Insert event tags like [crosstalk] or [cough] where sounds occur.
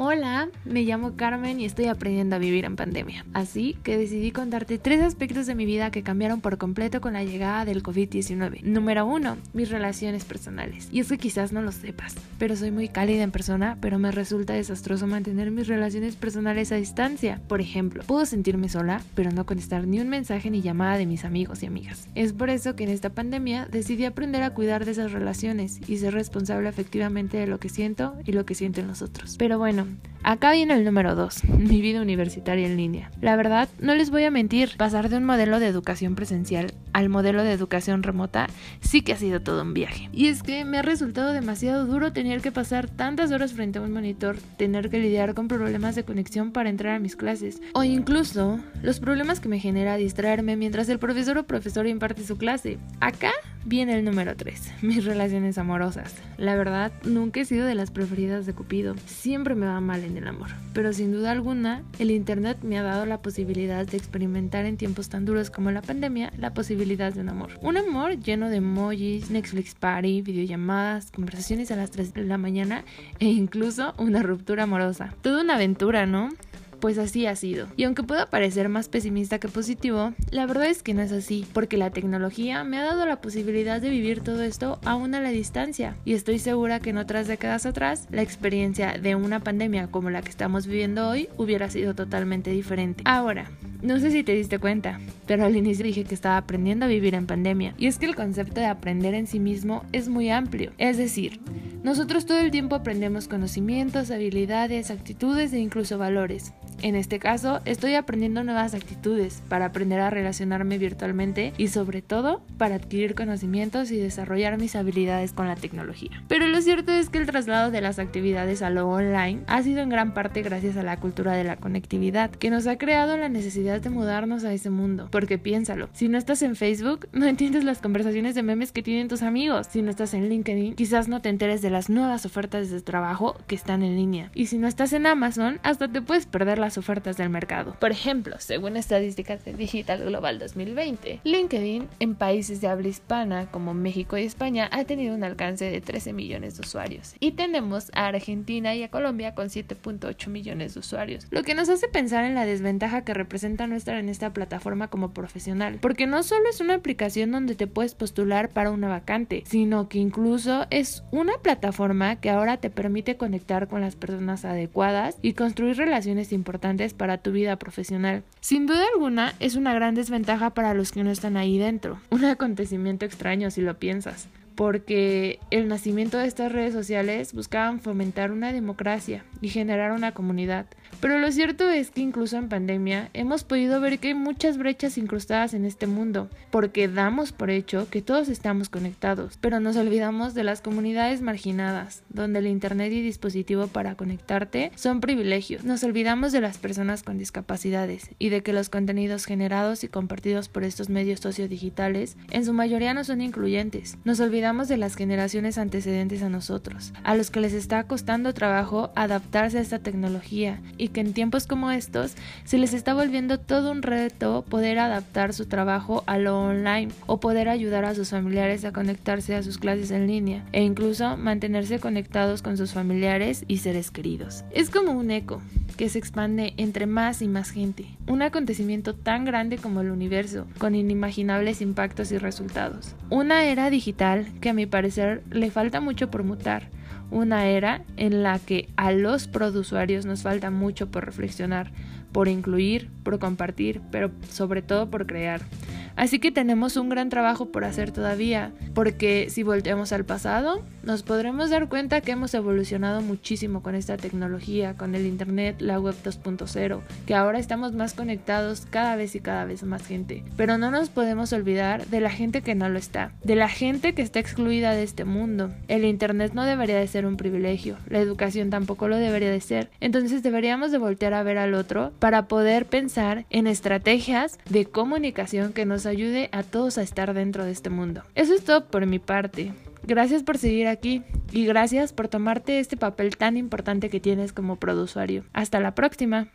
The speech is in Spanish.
Hola, me llamo Carmen y estoy aprendiendo a vivir en pandemia. Así que decidí contarte tres aspectos de mi vida que cambiaron por completo con la llegada del COVID-19. Número uno, mis relaciones personales. Y es que quizás no lo sepas, pero soy muy cálida en persona, pero me resulta desastroso mantener mis relaciones personales a distancia. Por ejemplo, puedo sentirme sola, pero no contestar ni un mensaje ni llamada de mis amigos y amigas. Es por eso que en esta pandemia decidí aprender a cuidar de esas relaciones y ser responsable efectivamente de lo que siento y lo que sienten los otros. Pero bueno, Acá viene el número 2, [laughs] mi vida universitaria en línea. La verdad, no les voy a mentir, pasar de un modelo de educación presencial al modelo de educación remota sí que ha sido todo un viaje. Y es que me ha resultado demasiado duro tener que pasar tantas horas frente a un monitor, tener que lidiar con problemas de conexión para entrar a mis clases, o incluso los problemas que me genera distraerme mientras el profesor o profesora imparte su clase. Acá viene el número 3, mis relaciones amorosas. La verdad, nunca he sido de las preferidas de Cupido, siempre me va mal en el amor, pero sin duda alguna, el Internet me ha dado la posibilidad de experimentar en tiempos tan duros como la pandemia la posibilidad de un amor. Un amor lleno de emojis, Netflix party, videollamadas, conversaciones a las 3 de la mañana e incluso una ruptura amorosa. Toda una aventura, ¿no? Pues así ha sido. Y aunque pueda parecer más pesimista que positivo, la verdad es que no es así, porque la tecnología me ha dado la posibilidad de vivir todo esto aún a la distancia. Y estoy segura que en otras décadas atrás, la experiencia de una pandemia como la que estamos viviendo hoy hubiera sido totalmente diferente. Ahora, no sé si te diste cuenta, pero al inicio dije que estaba aprendiendo a vivir en pandemia. Y es que el concepto de aprender en sí mismo es muy amplio. Es decir, nosotros todo el tiempo aprendemos conocimientos, habilidades, actitudes e incluso valores. En este caso, estoy aprendiendo nuevas actitudes para aprender a relacionarme virtualmente y sobre todo para adquirir conocimientos y desarrollar mis habilidades con la tecnología. Pero lo cierto es que el traslado de las actividades a lo online ha sido en gran parte gracias a la cultura de la conectividad, que nos ha creado la necesidad de mudarnos a ese mundo. Porque piénsalo, si no estás en Facebook, no entiendes las conversaciones de memes que tienen tus amigos. Si no estás en LinkedIn, quizás no te enteres de las nuevas ofertas de trabajo que están en línea. Y si no estás en Amazon, hasta te puedes perder la ofertas del mercado. Por ejemplo, según estadísticas de Digital Global 2020, LinkedIn en países de habla hispana como México y España ha tenido un alcance de 13 millones de usuarios. Y tenemos a Argentina y a Colombia con 7.8 millones de usuarios, lo que nos hace pensar en la desventaja que representa no estar en esta plataforma como profesional, porque no solo es una aplicación donde te puedes postular para una vacante, sino que incluso es una plataforma que ahora te permite conectar con las personas adecuadas y construir relaciones importantes para tu vida profesional. Sin duda alguna, es una gran desventaja para los que no están ahí dentro. Un acontecimiento extraño si lo piensas porque el nacimiento de estas redes sociales buscaban fomentar una democracia y generar una comunidad. Pero lo cierto es que incluso en pandemia hemos podido ver que hay muchas brechas incrustadas en este mundo, porque damos por hecho que todos estamos conectados, pero nos olvidamos de las comunidades marginadas, donde el Internet y dispositivo para conectarte son privilegios. Nos olvidamos de las personas con discapacidades y de que los contenidos generados y compartidos por estos medios sociodigitales en su mayoría no son incluyentes. Nos olvidamos de las generaciones antecedentes a nosotros, a los que les está costando trabajo adaptarse a esta tecnología y que en tiempos como estos se les está volviendo todo un reto poder adaptar su trabajo a lo online o poder ayudar a sus familiares a conectarse a sus clases en línea e incluso mantenerse conectados con sus familiares y seres queridos. Es como un eco que se expande entre más y más gente, un acontecimiento tan grande como el universo, con inimaginables impactos y resultados. Una era digital que a mi parecer le falta mucho por mutar, una era en la que a los produsuarios nos falta mucho por reflexionar, por incluir, por compartir, pero sobre todo por crear. Así que tenemos un gran trabajo por hacer todavía, porque si volteamos al pasado, nos podremos dar cuenta que hemos evolucionado muchísimo con esta tecnología, con el Internet, la web 2.0, que ahora estamos más conectados cada vez y cada vez más gente. Pero no nos podemos olvidar de la gente que no lo está, de la gente que está excluida de este mundo. El Internet no debería de ser un privilegio, la educación tampoco lo debería de ser. Entonces deberíamos de voltear a ver al otro para poder pensar en estrategias de comunicación que nos ayude a todos a estar dentro de este mundo. Eso es todo por mi parte. Gracias por seguir aquí y gracias por tomarte este papel tan importante que tienes como produsuario. Hasta la próxima.